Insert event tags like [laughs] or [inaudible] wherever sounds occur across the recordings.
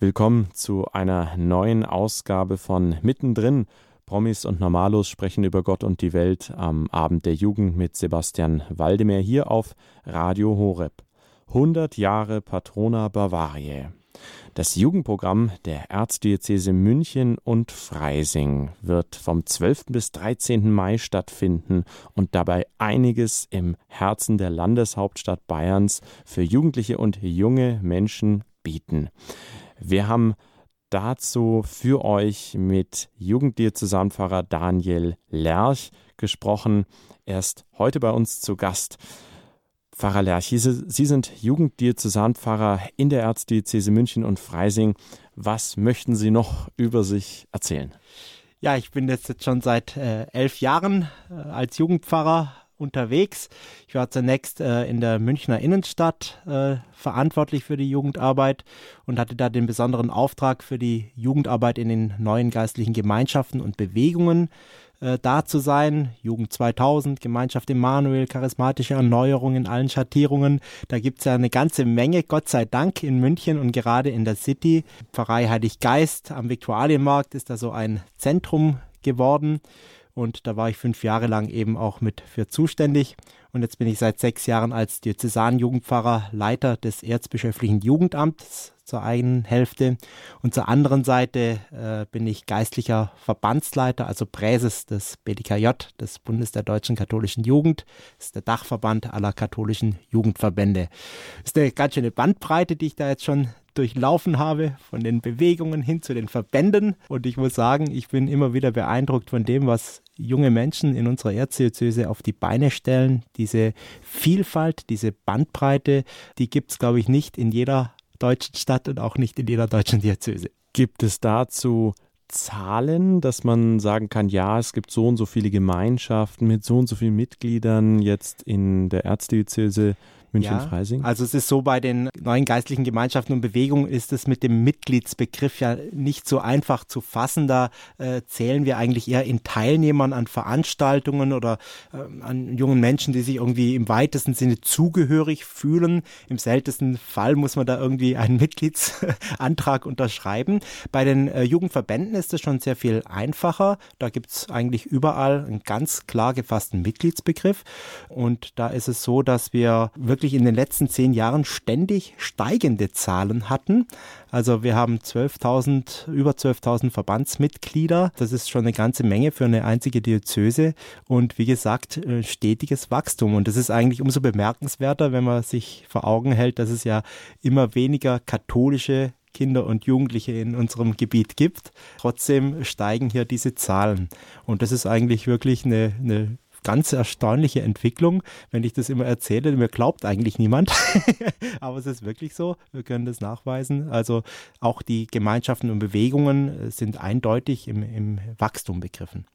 Willkommen zu einer neuen Ausgabe von Mittendrin. Promis und Normalos sprechen über Gott und die Welt am Abend der Jugend mit Sebastian Waldemar hier auf Radio Horeb. 100 Jahre Patrona Bavariae. Das Jugendprogramm der Erzdiözese München und Freising wird vom 12. bis 13. Mai stattfinden und dabei einiges im Herzen der Landeshauptstadt Bayerns für Jugendliche und junge Menschen bieten. Wir haben dazu für euch mit Jugenddiözesanpfarrer Daniel Lerch gesprochen. Er ist heute bei uns zu Gast. Pfarrer Lerch, Sie sind Jugenddiözesanpfarrer in der Erzdiözese München und Freising. Was möchten Sie noch über sich erzählen? Ja, ich bin jetzt schon seit äh, elf Jahren äh, als Jugendpfarrer unterwegs. Ich war zunächst äh, in der Münchner Innenstadt äh, verantwortlich für die Jugendarbeit und hatte da den besonderen Auftrag für die Jugendarbeit in den neuen geistlichen Gemeinschaften und Bewegungen äh, da zu sein. Jugend 2000, Gemeinschaft Emanuel, charismatische Erneuerung in allen Schattierungen. Da gibt es ja eine ganze Menge, Gott sei Dank, in München und gerade in der City. Pfarrei Heilig Geist am Viktualienmarkt ist da so ein Zentrum geworden. Und da war ich fünf Jahre lang eben auch mit für zuständig. Und jetzt bin ich seit sechs Jahren als Diözesanjugendpfarrer Leiter des Erzbischöflichen Jugendamts zur einen Hälfte. Und zur anderen Seite äh, bin ich geistlicher Verbandsleiter, also Präses des BDKJ, des Bundes der Deutschen Katholischen Jugend. Das ist der Dachverband aller katholischen Jugendverbände. Das ist eine ganz schöne Bandbreite, die ich da jetzt schon durchlaufen habe, von den Bewegungen hin zu den Verbänden. Und ich muss sagen, ich bin immer wieder beeindruckt von dem, was junge Menschen in unserer Erzdiözese auf die Beine stellen. Diese Vielfalt, diese Bandbreite, die gibt es, glaube ich, nicht in jeder deutschen Stadt und auch nicht in jeder deutschen Diözese. Gibt es dazu Zahlen, dass man sagen kann, ja, es gibt so und so viele Gemeinschaften mit so und so vielen Mitgliedern jetzt in der Erzdiözese München-Freising? Ja, also es ist so, bei den neuen geistlichen Gemeinschaften und Bewegungen ist es mit dem Mitgliedsbegriff ja nicht so einfach zu fassen. Da äh, zählen wir eigentlich eher in Teilnehmern an Veranstaltungen oder äh, an jungen Menschen, die sich irgendwie im weitesten Sinne zugehörig fühlen. Im seltensten Fall muss man da irgendwie einen Mitgliedsantrag [laughs] unterschreiben. Bei den äh, Jugendverbänden ist es schon sehr viel einfacher. Da gibt es eigentlich überall einen ganz klar gefassten Mitgliedsbegriff. Und da ist es so, dass wir wirklich wirklich in den letzten zehn Jahren ständig steigende Zahlen hatten. Also wir haben 12.000, über 12.000 Verbandsmitglieder. Das ist schon eine ganze Menge für eine einzige Diözese. Und wie gesagt, äh, stetiges Wachstum. Und das ist eigentlich umso bemerkenswerter, wenn man sich vor Augen hält, dass es ja immer weniger katholische Kinder und Jugendliche in unserem Gebiet gibt. Trotzdem steigen hier diese Zahlen. Und das ist eigentlich wirklich eine, eine ganz erstaunliche Entwicklung, wenn ich das immer erzähle. Mir glaubt eigentlich niemand, [laughs] [laughs] aber es ist wirklich so. Wir können das nachweisen. Also auch die Gemeinschaften und Bewegungen sind eindeutig im, im Wachstum begriffen.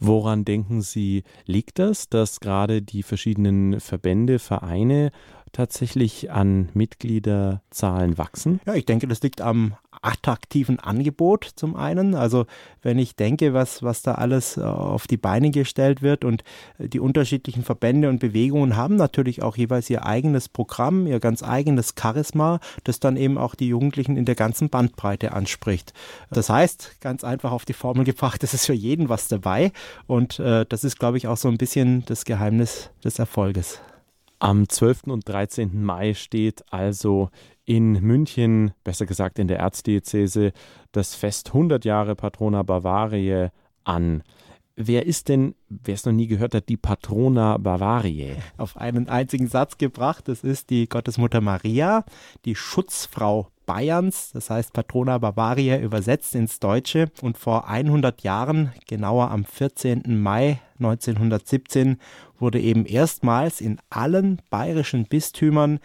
Woran denken Sie, liegt das, dass gerade die verschiedenen Verbände, Vereine tatsächlich an Mitgliederzahlen wachsen? Ja, ich denke, das liegt am attraktiven Angebot zum einen. Also wenn ich denke, was, was da alles äh, auf die Beine gestellt wird und äh, die unterschiedlichen Verbände und Bewegungen haben natürlich auch jeweils ihr eigenes Programm, ihr ganz eigenes Charisma, das dann eben auch die Jugendlichen in der ganzen Bandbreite anspricht. Das heißt, ganz einfach auf die Formel gebracht, [laughs] es ist für jeden was dabei und äh, das ist, glaube ich, auch so ein bisschen das Geheimnis des Erfolges. Am 12. und 13. Mai steht also in München, besser gesagt in der Erzdiözese, das Fest 100 Jahre Patrona Bavariae an. Wer ist denn, wer es noch nie gehört hat, die Patrona Bavariae? Auf einen einzigen Satz gebracht. Das ist die Gottesmutter Maria, die Schutzfrau Bayerns, das heißt Patrona Bavariae übersetzt ins Deutsche. Und vor 100 Jahren, genauer am 14. Mai 1917, wurde eben erstmals in allen bayerischen Bistümern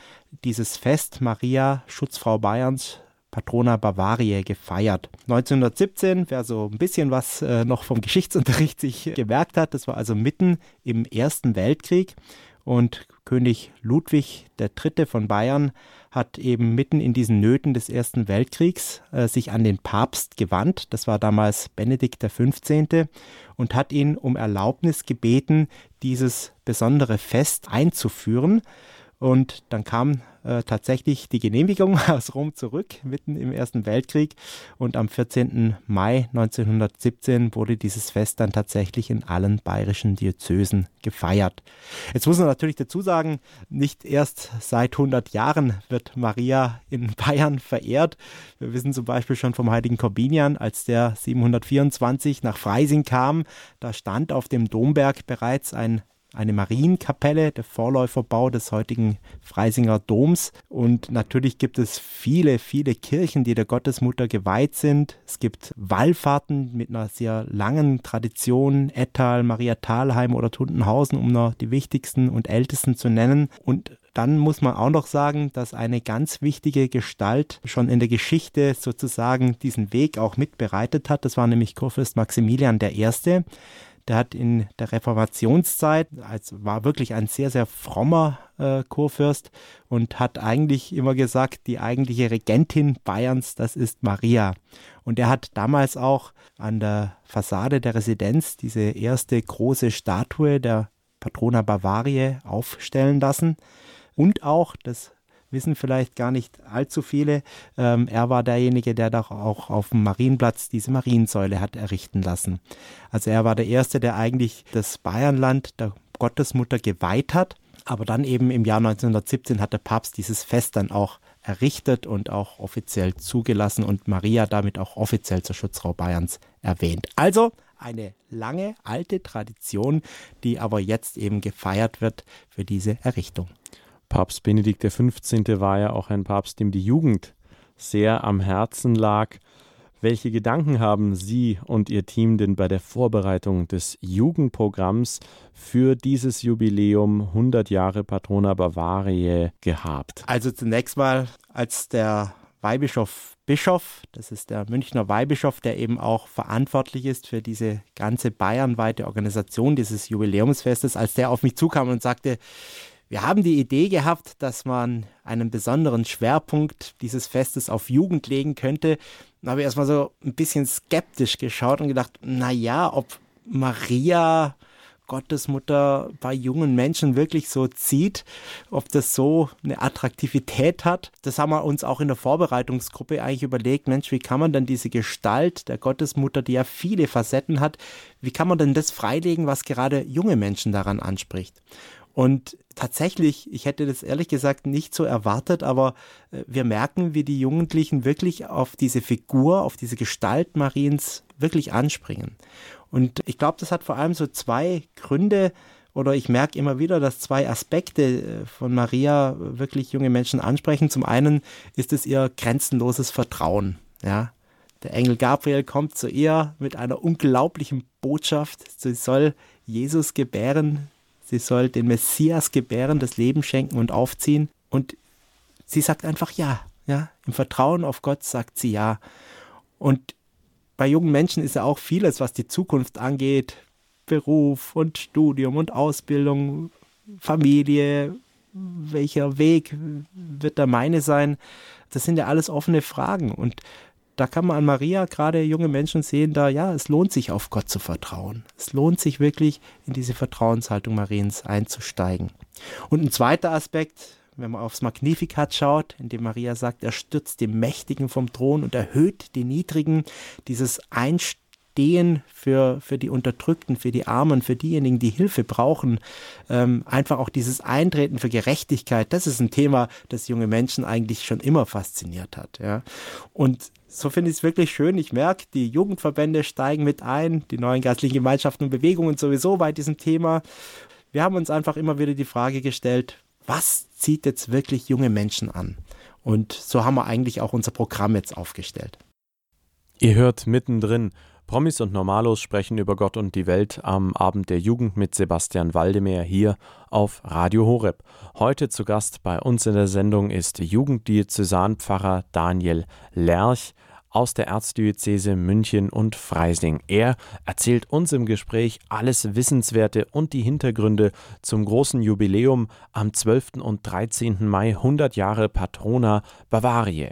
dieses Fest Maria, Schutzfrau Bayerns, Patrona Bavariae gefeiert. 1917, wer so ein bisschen was äh, noch vom [laughs] Geschichtsunterricht sich gemerkt hat, das war also mitten im Ersten Weltkrieg und König Ludwig III. von Bayern hat eben mitten in diesen Nöten des Ersten Weltkriegs äh, sich an den Papst gewandt. Das war damals Benedikt XV. und hat ihn um Erlaubnis gebeten, dieses besondere Fest einzuführen. Und dann kam äh, tatsächlich die Genehmigung [laughs] aus Rom zurück, mitten im Ersten Weltkrieg. Und am 14. Mai 1917 wurde dieses Fest dann tatsächlich in allen bayerischen Diözesen gefeiert. Jetzt muss man natürlich dazu sagen, nicht erst seit 100 Jahren wird Maria in [laughs] Bayern verehrt. Wir wissen zum Beispiel schon vom heiligen Korbinian, als der 724 nach Freising kam, da stand auf dem Domberg bereits ein eine Marienkapelle, der Vorläuferbau des heutigen Freisinger Doms. Und natürlich gibt es viele, viele Kirchen, die der Gottesmutter geweiht sind. Es gibt Wallfahrten mit einer sehr langen Tradition, Ettal, Maria Thalheim oder Tundenhausen, um noch die wichtigsten und ältesten zu nennen. Und dann muss man auch noch sagen, dass eine ganz wichtige Gestalt schon in der Geschichte sozusagen diesen Weg auch mitbereitet hat. Das war nämlich Kurfürst Maximilian I der hat in der Reformationszeit, als war wirklich ein sehr, sehr frommer äh, Kurfürst und hat eigentlich immer gesagt, die eigentliche Regentin Bayerns, das ist Maria. Und er hat damals auch an der Fassade der Residenz diese erste große Statue der Patrona Bavaria aufstellen lassen. Und auch, das wissen vielleicht gar nicht allzu viele. Ähm, er war derjenige, der doch auch auf dem Marienplatz diese Mariensäule hat errichten lassen. Also er war der Erste, der eigentlich das Bayernland der Gottesmutter geweiht hat. Aber dann eben im Jahr 1917 hat der Papst dieses Fest dann auch errichtet und auch offiziell zugelassen und Maria damit auch offiziell zur Schutzfrau Bayerns erwähnt. Also eine lange alte Tradition, die aber jetzt eben gefeiert wird für diese Errichtung. Papst Benedikt XV. war ja auch ein Papst, dem die Jugend sehr am Herzen lag. Welche Gedanken haben Sie und Ihr Team denn bei der Vorbereitung des Jugendprogramms für dieses Jubiläum 100 Jahre Patrona Bavariae gehabt? Also zunächst mal, als der Weihbischof Bischof, das ist der Münchner Weihbischof, der eben auch verantwortlich ist für diese ganze bayernweite Organisation dieses Jubiläumsfestes, als der auf mich zukam und sagte, wir haben die Idee gehabt, dass man einen besonderen Schwerpunkt dieses Festes auf Jugend legen könnte. Da habe ich erstmal so ein bisschen skeptisch geschaut und gedacht, naja, ob Maria, Gottesmutter, bei jungen Menschen wirklich so zieht, ob das so eine Attraktivität hat. Das haben wir uns auch in der Vorbereitungsgruppe eigentlich überlegt, Mensch, wie kann man denn diese Gestalt der Gottesmutter, die ja viele Facetten hat, wie kann man denn das freilegen, was gerade junge Menschen daran anspricht? Und tatsächlich, ich hätte das ehrlich gesagt nicht so erwartet, aber äh, wir merken, wie die Jugendlichen wirklich auf diese Figur, auf diese Gestalt Mariens wirklich anspringen. Und ich glaube, das hat vor allem so zwei Gründe, oder ich merke immer wieder, dass zwei Aspekte äh, von Maria wirklich junge Menschen ansprechen. Zum einen ist es ihr grenzenloses Vertrauen. Ja, der Engel Gabriel kommt zu ihr mit einer unglaublichen Botschaft. Sie soll Jesus gebären, sie soll den Messias gebären, das Leben schenken und aufziehen. Und sie sagt einfach ja. Ja, im Vertrauen auf Gott sagt sie ja. Und bei jungen Menschen ist ja auch vieles, was die Zukunft angeht, Beruf und Studium und Ausbildung, Familie, welcher Weg wird der meine sein? Das sind ja alles offene Fragen. Und da kann man an Maria gerade junge Menschen sehen, da ja, es lohnt sich auf Gott zu vertrauen. Es lohnt sich wirklich in diese Vertrauenshaltung Mariens einzusteigen. Und ein zweiter Aspekt, wenn man aufs Magnificat schaut, in dem Maria sagt, er stürzt die Mächtigen vom Thron und erhöht die Niedrigen, dieses Einstehen Stehen für, für die Unterdrückten, für die Armen, für diejenigen, die Hilfe brauchen. Ähm, einfach auch dieses Eintreten für Gerechtigkeit, das ist ein Thema, das junge Menschen eigentlich schon immer fasziniert hat. Ja. Und so finde ich es wirklich schön. Ich merke, die Jugendverbände steigen mit ein, die neuen geistlichen Gemeinschaften und Bewegungen sowieso bei diesem Thema. Wir haben uns einfach immer wieder die Frage gestellt, was zieht jetzt wirklich junge Menschen an? Und so haben wir eigentlich auch unser Programm jetzt aufgestellt. Ihr hört mittendrin Promis und Normalos sprechen über Gott und die Welt am Abend der Jugend mit Sebastian Waldemeyer hier auf Radio Horeb. Heute zu Gast bei uns in der Sendung ist Jugenddiözesanpfarrer Daniel Lerch aus der Erzdiözese München und Freising. Er erzählt uns im Gespräch alles Wissenswerte und die Hintergründe zum großen Jubiläum am 12. und 13. Mai 100 Jahre Patrona Bavaria.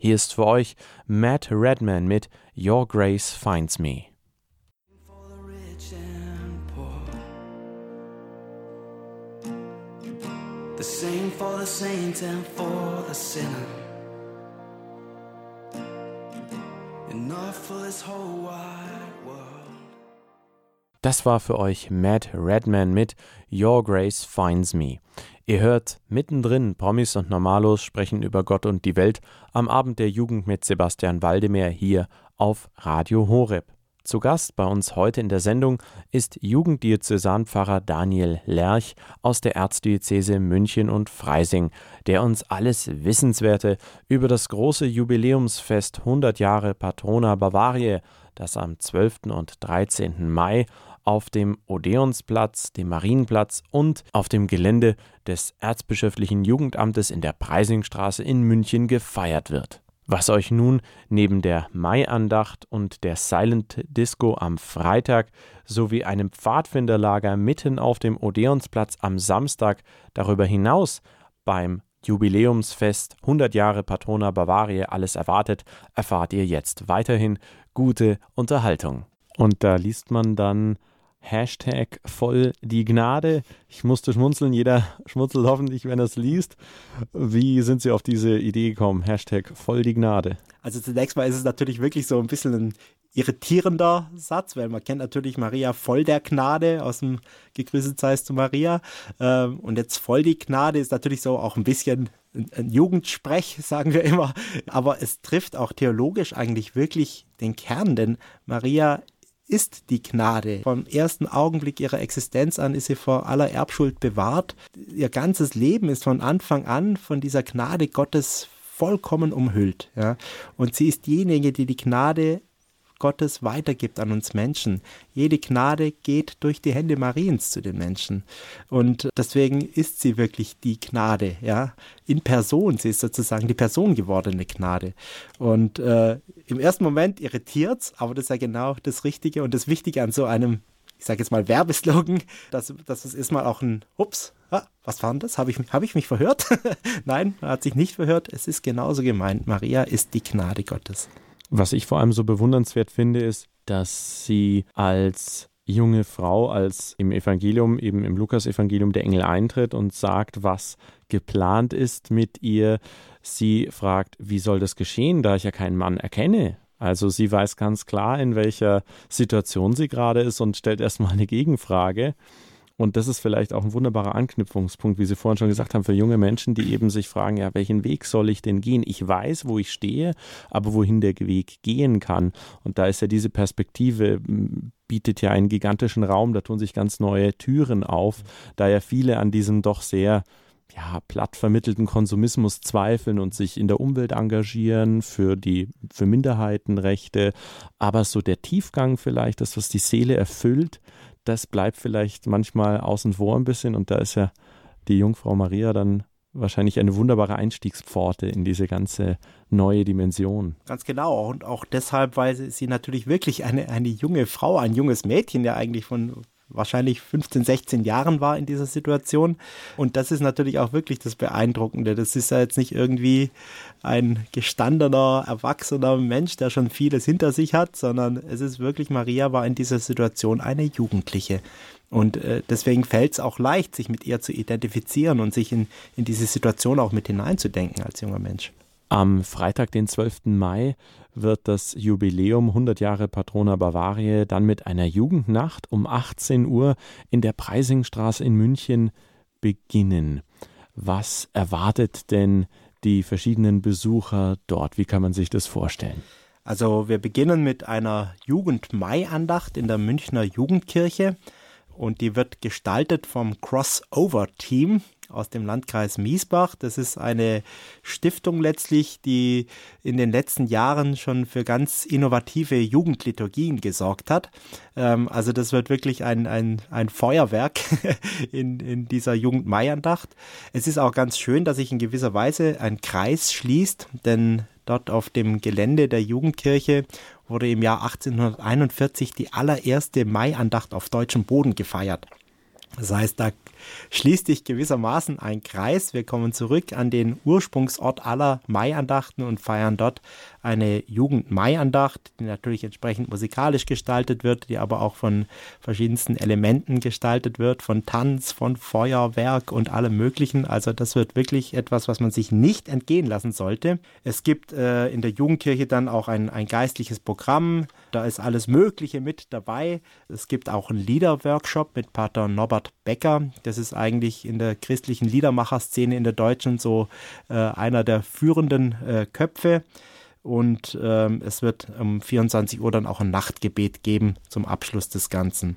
Hier ist für euch Matt Redman mit Your Grace Finds Me. The sing for the saint and for the sinner. Enough for this whole wide world. Das war für euch Matt Redman mit Your Grace Finds Me. Ihr hört mittendrin Promis und Normalos sprechen über Gott und die Welt am Abend der Jugend mit Sebastian Waldemar hier auf Radio Horeb. Zu Gast bei uns heute in der Sendung ist Jugenddiözesanpfarrer Daniel Lerch aus der Erzdiözese München und Freising, der uns alles Wissenswerte über das große Jubiläumsfest 100 Jahre Patrona Bavariae, das am 12. und 13. Mai auf dem Odeonsplatz, dem Marienplatz und auf dem Gelände des Erzbischöflichen Jugendamtes in der Preisingstraße in München gefeiert wird was euch nun neben der Maiandacht und der Silent Disco am Freitag sowie einem Pfadfinderlager mitten auf dem Odeonsplatz am Samstag darüber hinaus beim Jubiläumsfest 100 Jahre Patrona Bavaria alles erwartet, erfahrt ihr jetzt weiterhin gute Unterhaltung. Und da liest man dann Hashtag voll die Gnade. Ich musste schmunzeln, jeder schmunzelt hoffentlich, wenn er es liest. Wie sind Sie auf diese Idee gekommen? Hashtag voll die Gnade. Also zunächst mal ist es natürlich wirklich so ein bisschen ein irritierender Satz, weil man kennt natürlich Maria voll der Gnade aus dem Gegrüßet seist du Maria. Ähm, und jetzt voll die Gnade ist natürlich so auch ein bisschen ein Jugendsprech, [laughs] sagen wir immer. Aber es trifft auch theologisch eigentlich wirklich den Kern, denn Maria ist die Gnade. Vom ersten Augenblick ihrer Existenz an ist sie vor aller Erbschuld bewahrt. Ihr ganzes Leben ist von Anfang an von dieser Gnade Gottes vollkommen umhüllt. Ja. Und sie ist diejenige, die die Gnade Gottes weitergibt an uns Menschen. Jede Gnade geht durch die Hände Mariens zu den Menschen. Und deswegen ist sie wirklich die Gnade, ja, in Person. Sie ist sozusagen die persongewordene Gnade. Und äh, im ersten Moment irritiert es, aber das ist ja genau das Richtige und das Wichtige an so einem ich sage jetzt mal Werbeslogan, dass, dass es erstmal auch ein Ups, ah, was war denn das? Habe ich, hab ich mich verhört? [laughs] Nein, hat sich nicht verhört. Es ist genauso gemeint. Maria ist die Gnade Gottes. Was ich vor allem so bewundernswert finde, ist, dass sie als junge Frau, als im Evangelium, eben im Lukas-Evangelium, der Engel eintritt und sagt, was geplant ist mit ihr. Sie fragt, wie soll das geschehen, da ich ja keinen Mann erkenne? Also sie weiß ganz klar, in welcher Situation sie gerade ist und stellt erstmal eine Gegenfrage. Und das ist vielleicht auch ein wunderbarer Anknüpfungspunkt, wie Sie vorhin schon gesagt haben, für junge Menschen, die eben sich fragen, ja, welchen Weg soll ich denn gehen? Ich weiß, wo ich stehe, aber wohin der Weg gehen kann. Und da ist ja diese Perspektive, bietet ja einen gigantischen Raum, da tun sich ganz neue Türen auf, da ja viele an diesem doch sehr ja, platt vermittelten Konsumismus zweifeln und sich in der Umwelt engagieren, für die, für Minderheitenrechte, aber so der Tiefgang vielleicht, das, was die Seele erfüllt, das bleibt vielleicht manchmal außen vor ein bisschen und da ist ja die Jungfrau Maria dann wahrscheinlich eine wunderbare Einstiegspforte in diese ganze neue Dimension. Ganz genau. Und auch deshalb, weil sie natürlich wirklich eine, eine junge Frau, ein junges Mädchen ja eigentlich von wahrscheinlich 15, 16 Jahren war in dieser Situation. Und das ist natürlich auch wirklich das Beeindruckende. Das ist ja jetzt nicht irgendwie ein gestandener, erwachsener Mensch, der schon vieles hinter sich hat, sondern es ist wirklich, Maria war in dieser Situation eine Jugendliche. Und äh, deswegen fällt es auch leicht, sich mit ihr zu identifizieren und sich in, in diese Situation auch mit hineinzudenken als junger Mensch. Am Freitag, den 12. Mai, wird das Jubiläum 100 Jahre Patrona Bavaria dann mit einer Jugendnacht um 18 Uhr in der Preisingstraße in München beginnen. Was erwartet denn die verschiedenen Besucher dort? Wie kann man sich das vorstellen? Also wir beginnen mit einer Jugend-Mai-Andacht in der Münchner Jugendkirche und die wird gestaltet vom Crossover-Team aus dem Landkreis Miesbach. Das ist eine Stiftung letztlich, die in den letzten Jahren schon für ganz innovative Jugendliturgien gesorgt hat. Ähm, also das wird wirklich ein, ein, ein Feuerwerk [laughs] in, in dieser Jugendmaiandacht. Es ist auch ganz schön, dass sich in gewisser Weise ein Kreis schließt, denn dort auf dem Gelände der Jugendkirche wurde im Jahr 1841 die allererste Maiandacht auf deutschem Boden gefeiert. Das heißt, da schließt sich gewissermaßen ein Kreis. Wir kommen zurück an den Ursprungsort aller Maiandachten und feiern dort eine Jugend-Mai-Andacht, die natürlich entsprechend musikalisch gestaltet wird, die aber auch von verschiedensten Elementen gestaltet wird, von Tanz, von Feuerwerk und allem Möglichen. Also das wird wirklich etwas, was man sich nicht entgehen lassen sollte. Es gibt äh, in der Jugendkirche dann auch ein, ein geistliches Programm, da ist alles Mögliche mit dabei. Es gibt auch einen Liederworkshop mit Pater Norbert Becker. Das ist eigentlich in der christlichen Liedermacherszene in der Deutschen so äh, einer der führenden äh, Köpfe. Und ähm, es wird um 24 Uhr dann auch ein Nachtgebet geben zum Abschluss des Ganzen.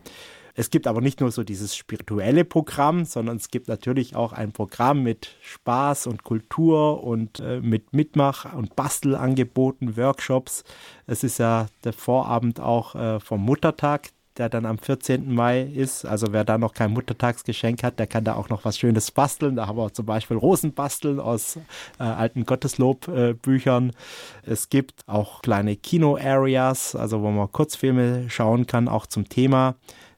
Es gibt aber nicht nur so dieses spirituelle Programm, sondern es gibt natürlich auch ein Programm mit Spaß und Kultur und äh, mit Mitmach- und Bastelangeboten, Workshops. Es ist ja der Vorabend auch äh, vom Muttertag, der dann am 14. Mai ist. Also wer da noch kein Muttertagsgeschenk hat, der kann da auch noch was Schönes basteln. Da haben wir zum Beispiel Rosenbasteln aus äh, alten Gotteslobbüchern. Äh, es gibt auch kleine Kino-Areas, also wo man Kurzfilme schauen kann, auch zum Thema.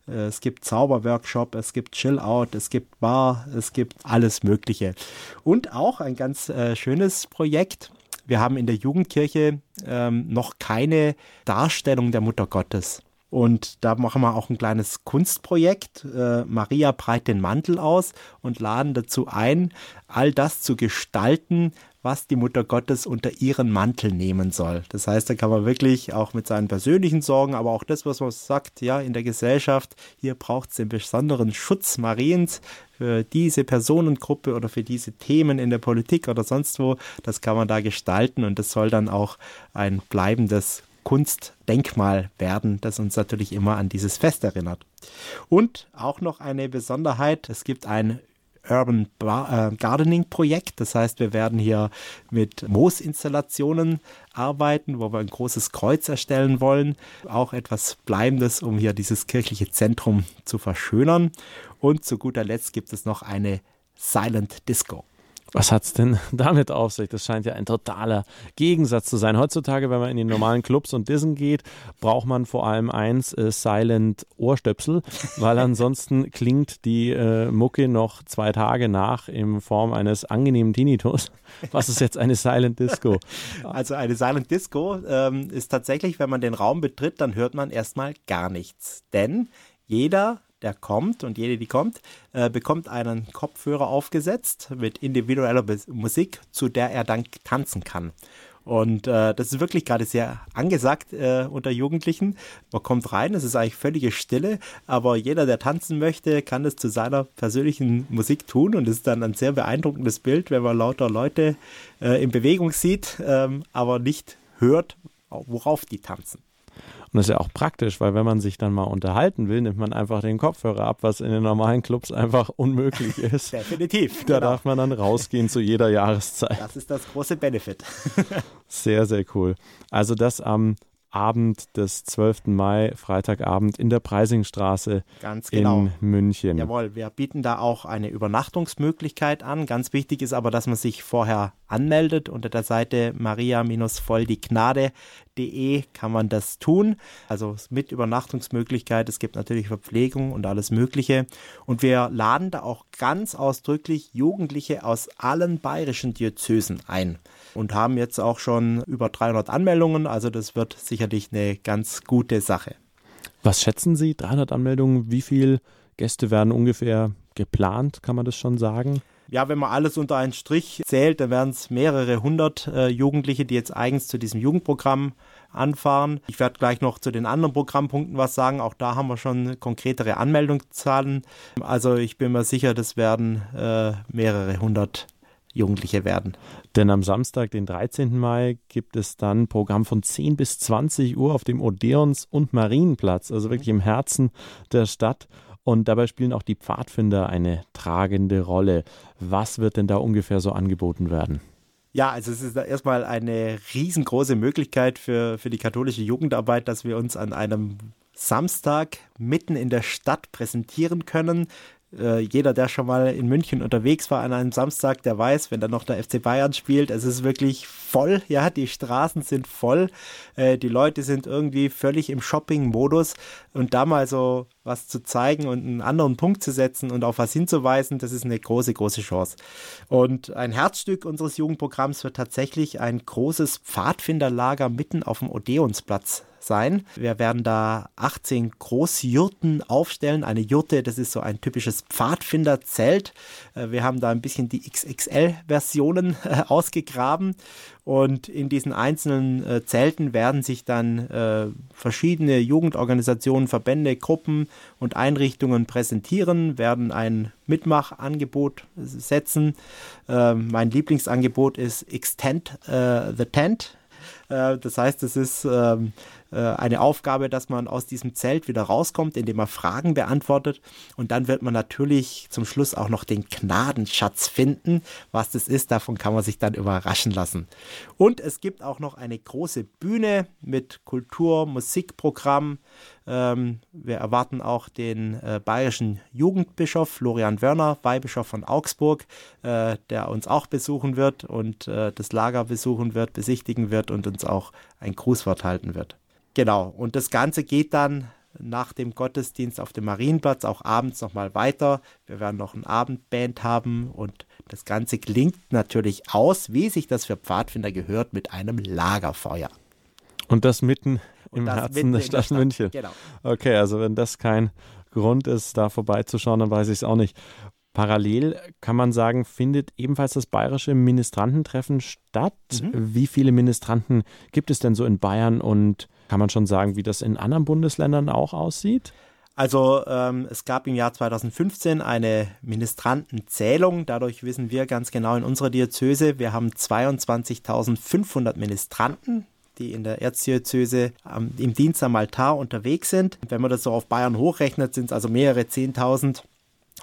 Äh, es gibt Zauberworkshop, es gibt Chill-Out, es gibt Bar, es gibt alles Mögliche. Und auch ein ganz äh, schönes Projekt. Wir haben in der Jugendkirche ähm, noch keine Darstellung der Mutter Gottes. Und da machen wir auch ein kleines Kunstprojekt. Äh, Maria breit den Mantel aus und laden dazu ein, all das zu gestalten, was die Mutter Gottes unter ihren Mantel nehmen soll. Das heißt, da kann man wirklich auch mit seinen persönlichen Sorgen, aber auch das, was man sagt, ja, in der Gesellschaft, hier braucht es den besonderen Schutz Mariens für diese Personengruppe oder für diese Themen in der Politik oder sonst wo. Das kann man da gestalten und das soll dann auch ein bleibendes Kunstdenkmal werden, das uns natürlich immer an dieses Fest erinnert. Und auch noch eine Besonderheit, es gibt ein Urban äh, Gardening Projekt. Das heißt, wir werden hier mit Moosinstallationen arbeiten, wo wir ein großes Kreuz erstellen wollen. Auch etwas Bleibendes, um hier dieses kirchliche Zentrum zu verschönern. Und zu guter Letzt gibt es noch eine Silent Disco. Was hat es denn [laughs] damit auf sich? Das scheint ja ein totaler Gegensatz zu sein. Heutzutage, wenn man in die normalen Clubs und Dissen geht, braucht man vor allem eins, äh, Silent Ohrstöpsel, weil ansonsten [laughs] klingt die äh, Mucke noch zwei Tage nach in Form eines angenehmen Tinnitus. Was ist jetzt eine Silent Disco? [laughs] Also eine Silent Disco ähm, ist tatsächlich, wenn man den Raum betritt, dann hört man erstmal gar nichts. Denn jeder der kommt und jede, die kommt, äh, bekommt einen Kopfhörer aufgesetzt mit individueller Musik, zu der er dann tanzen kann. Und äh, das ist wirklich gerade sehr angesagt äh, unter Jugendlichen. Man kommt rein, es ist eigentlich völlige Stille, aber jeder, der tanzen möchte, kann es zu seiner persönlichen Musik tun und es ist dann ein sehr beeindruckendes Bild, wenn man lauter Leute äh, in Bewegung sieht, ähm, aber nicht hört, worauf die tanzen. Und das ist ja auch praktisch, weil wenn man sich dann mal unterhalten will, nimmt man einfach den Kopfhörer ab, was in den normalen Clubs einfach unmöglich [laughs] ist. Definitiv. Da genau. darf man dann rausgehen zu jeder Jahreszeit. Das ist das große Benefit. [laughs] [laughs] sehr, sehr cool. Also das am Abend des 12. Mai, Freitagabend in der Preisingstraße genau. in München. Jawohl, wir bieten da auch eine Übernachtungsmöglichkeit an. Ganz wichtig ist aber, dass man sich vorher anmeldet. Unter der Seite maria-volldignade.de kann man das tun. Also mit Übernachtungsmöglichkeit. Es gibt natürlich Verpflegung und alles Mögliche. Und wir laden da auch ganz ausdrücklich Jugendliche aus allen bayerischen Diözesen ein und haben jetzt auch schon über 300 Anmeldungen. Also das wird sicherlich eine ganz gute Sache. Was schätzen Sie? 300 Anmeldungen? Wie viele Gäste werden ungefähr geplant? Kann man das schon sagen? Ja, wenn man alles unter einen Strich zählt, dann werden es mehrere hundert äh, Jugendliche, die jetzt eigens zu diesem Jugendprogramm anfahren. Ich werde gleich noch zu den anderen Programmpunkten was sagen. Auch da haben wir schon konkretere Anmeldungszahlen. Also ich bin mir sicher, das werden äh, mehrere hundert Jugendliche werden. Denn am Samstag, den 13. Mai, gibt es dann ein Programm von 10 bis 20 Uhr auf dem Odeons- und Marienplatz, also wirklich im Herzen der Stadt. Und dabei spielen auch die Pfadfinder eine tragende Rolle. Was wird denn da ungefähr so angeboten werden? Ja, also es ist erstmal eine riesengroße Möglichkeit für, für die katholische Jugendarbeit, dass wir uns an einem Samstag mitten in der Stadt präsentieren können äh, jeder, der schon mal in München unterwegs war an einem Samstag, der weiß, wenn da noch der FC Bayern spielt, es ist wirklich voll. Ja, die Straßen sind voll. Äh, die Leute sind irgendwie völlig im Shopping-Modus. Und da mal so was zu zeigen und einen anderen Punkt zu setzen und auf was hinzuweisen, das ist eine große, große Chance. Und ein Herzstück unseres Jugendprogramms wird tatsächlich ein großes Pfadfinderlager mitten auf dem Odeonsplatz sein. Wir werden da 18 Großjurten aufstellen. Eine Jurte, das ist so ein typisches Pfadfinderzelt. Äh, wir haben da ein bisschen die XXL-Versionen äh, ausgegraben und in diesen einzelnen äh, Zelten werden sich dann äh, verschiedene Jugendorganisationen, Verbände, Gruppen und Einrichtungen präsentieren, werden ein Mitmachangebot setzen. Äh, mein Lieblingsangebot ist Extend äh, the Tent. das heißt, es ist ähm, äh, eine Aufgabe, dass man aus diesem Zelt wieder rauskommt, indem man Fragen beantwortet. Und dann wird man natürlich zum Schluss auch noch den Gnadenschatz finden. Was das ist, davon kann man sich dann überraschen lassen. Und es gibt auch noch eine große Bühne mit Kultur, Musikprogramm. Ähm, wir erwarten auch den äh, bayerischen Jugendbischof Florian Wörner, Weihbischof von Augsburg, äh, der uns auch besuchen wird und äh, das Lager besuchen wird, besichtigen wird und uns auch ein Grußwort halten wird. Genau, und das Ganze geht dann nach dem Gottesdienst auf dem Marienplatz auch abends nochmal weiter. Wir werden noch ein Abendband haben und das Ganze klingt natürlich aus, wie sich das für Pfadfinder gehört, mit einem Lagerfeuer. Und das mitten im das Herzen der Stadt, Stadt München. Genau. Okay, also wenn das kein Grund ist, da vorbeizuschauen, dann weiß ich es auch nicht. Parallel kann man sagen, findet ebenfalls das bayerische Ministrantentreffen statt. Mhm. Wie viele Ministranten gibt es denn so in Bayern und kann man schon sagen, wie das in anderen Bundesländern auch aussieht? Also ähm, es gab im Jahr 2015 eine Ministrantenzählung. Dadurch wissen wir ganz genau in unserer Diözese, wir haben 22.500 Ministranten die in der Erzdiözese ähm, im Dienst am Altar unterwegs sind. Wenn man das so auf Bayern hochrechnet, sind es also mehrere Zehntausend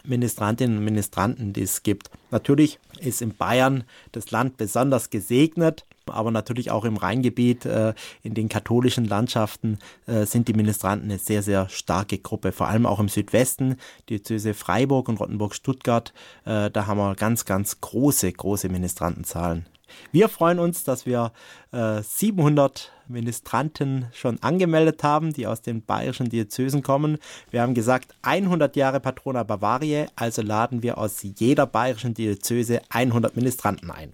Ministrantinnen und Ministranten, die es gibt. Natürlich ist in Bayern das Land besonders gesegnet, aber natürlich auch im Rheingebiet, äh, in den katholischen Landschaften äh, sind die Ministranten eine sehr, sehr starke Gruppe. Vor allem auch im Südwesten, Diözese Freiburg und Rottenburg-Stuttgart, äh, da haben wir ganz, ganz große, große Ministrantenzahlen. Wir freuen uns, dass wir äh, 700 Ministranten schon angemeldet haben, die aus den bayerischen Diözesen kommen. Wir haben gesagt, 100 Jahre Patrona Bavaria, also laden wir aus jeder bayerischen Diözese 100 Ministranten ein.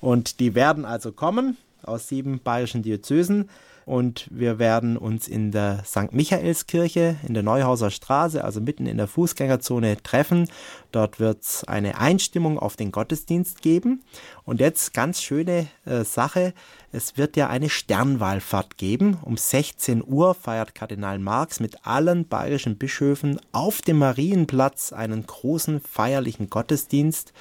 Und die werden also kommen aus sieben bayerischen Diözesen und wir werden uns in der St. Michaelskirche in der Neuhauser Straße, also mitten in der Fußgängerzone, treffen. Dort wird es eine Einstimmung auf den Gottesdienst geben. Und jetzt ganz schöne äh, Sache, es wird ja eine Sternwallfahrt geben. Um 16 Uhr feiert Kardinal Marx mit allen bayerischen Bischöfen auf dem Marienplatz einen großen feierlichen Gottesdienst.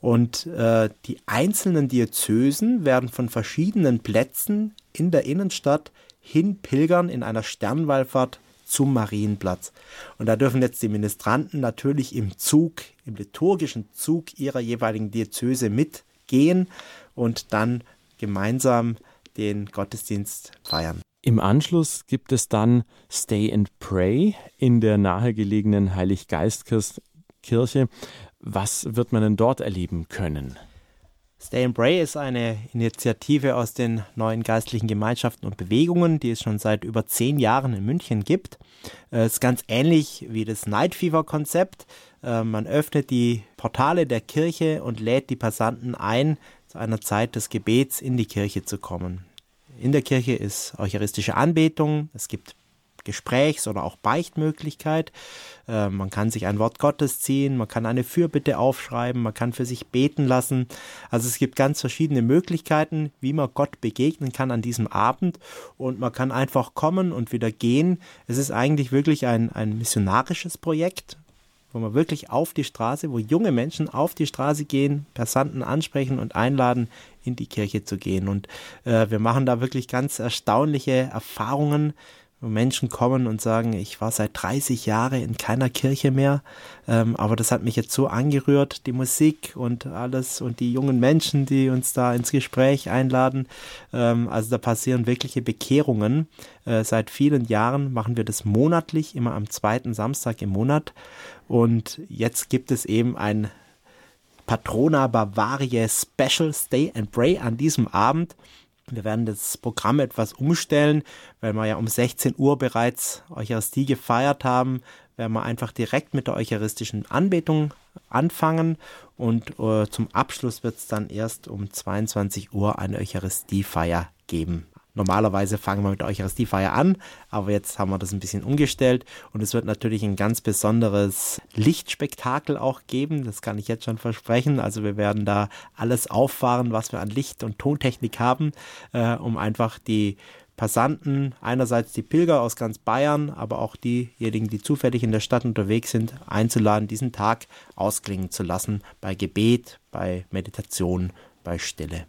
Und äh, die einzelnen Diözesen werden von verschiedenen Plätzen in der Innenstadt hin pilgern in einer Sternwallfahrt zum Marienplatz. Und da dürfen jetzt die Ministranten natürlich im Zug, im liturgischen Zug ihrer jeweiligen Diözese mitgehen und dann gemeinsam den Gottesdienst feiern. Im Anschluss gibt es dann Stay and Pray in der nahegelegenen Heiliggeistkirche. Was wird man denn dort erleben können? Stay and Pray ist eine Initiative aus den neuen geistlichen Gemeinschaften und Bewegungen, die es schon seit über zehn Jahren in München gibt. Es ist ganz ähnlich wie das Night Fever Konzept. Äh, man öffnet die Portale der Kirche und lädt die Passanten ein, zu einer Zeit des Gebets in die Kirche zu kommen. In der Kirche ist eucharistische Anbetung, es gibt Gesprächs- oder auch Beichtmöglichkeit. Äh, man kann sich ein Wort Gottes ziehen, man kann eine Fürbitte aufschreiben, man kann für sich beten lassen. Also es gibt ganz verschiedene Möglichkeiten, wie man Gott begegnen kann an diesem Abend und man kann einfach kommen und wieder gehen. Es ist eigentlich wirklich ein, ein missionarisches Projekt, wo man wirklich auf die Straße, wo junge Menschen auf die Straße gehen, Passanten ansprechen und einladen, in die Kirche zu gehen. Und äh, wir machen da wirklich ganz erstaunliche Erfahrungen wo Menschen kommen und sagen, ich war seit 30 Jahren in keiner Kirche mehr, ähm, aber das hat mich jetzt so angerührt, die Musik und alles und die jungen Menschen, die uns da ins Gespräch einladen. Ähm, also da passieren wirkliche Bekehrungen. Äh, seit vielen Jahren machen wir das monatlich, immer am zweiten Samstag im Monat. Und jetzt gibt es eben ein Patrona Bavaria Special Stay and Pray an diesem Abend Wir werden das Programm etwas umstellen, weil wir ja um 16 Uhr bereits Eucharistie gefeiert haben, werden wir einfach direkt mit der eucharistischen Anbetung anfangen und äh, zum Abschluss wird es dann erst um 22 Uhr eine Eucharistiefeier geben. Normalerweise fangen wir mit der Eucharistiefeier an, aber jetzt haben wir das ein bisschen umgestellt und es wird natürlich ein ganz besonderes Lichtspektakel auch geben, das kann ich jetzt schon versprechen. Also wir werden da alles auffahren, was wir an Licht und Tontechnik haben, äh, um einfach die Passanten, einerseits die Pilger aus ganz Bayern, aber auch diejenigen, die zufällig in der Stadt unterwegs sind, einzuladen, diesen Tag ausklingen zu lassen bei Gebet, bei Meditation, bei Stille.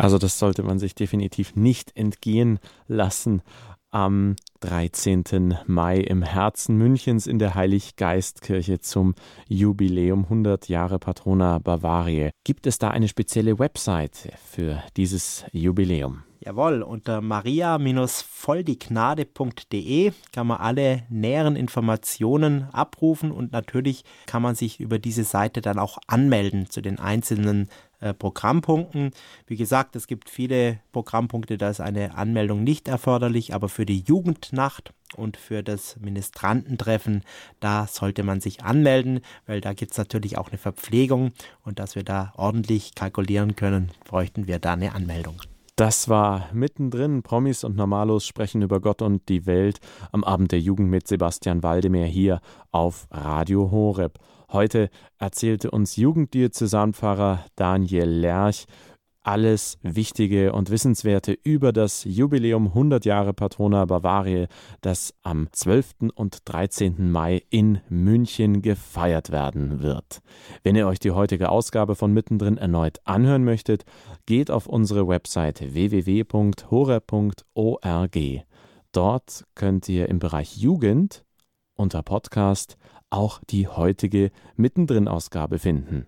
Also das sollte man sich definitiv nicht entgehen lassen. Am 13. Mai im Herzen Münchens in der Heiliggeistkirche zum Jubiläum 100 Jahre Patrona Bavaria. Gibt es da eine spezielle Website für dieses Jubiläum? Jawohl, unter maria-volldignade.de kann man alle näheren Informationen abrufen und natürlich kann man sich über diese Seite dann auch anmelden zu den einzelnen äh, Programmpunkten. Wie gesagt, es gibt viele Programmpunkte, da ist eine Anmeldung nicht erforderlich, aber für die Jugendnacht und für das Ministrantentreffen, da sollte man sich anmelden, weil da gibt es natürlich auch eine Verpflegung und dass wir da ordentlich kalkulieren können, bräuchten wir da eine Anmeldung. Das war mittendrin. Promis und Normalos sprechen über Gott und die Welt am Abend der Jugend mit Sebastian Waldemar hier auf Radio Horeb. Heute erzählte uns Jugenddiözesanpfarrer Daniel Lerch alles Wichtige und Wissenswerte über das Jubiläum 100 Jahre Patrona Bavaria, das am 12. und 13. Mai in München gefeiert werden wird. Wenn ihr euch die heutige Ausgabe von Mittendrin erneut anhören möchtet, geht auf unsere Website www.hore.org. Dort könnt ihr im Bereich Jugend unter Podcast auch die heutige Mittendrin-Ausgabe finden.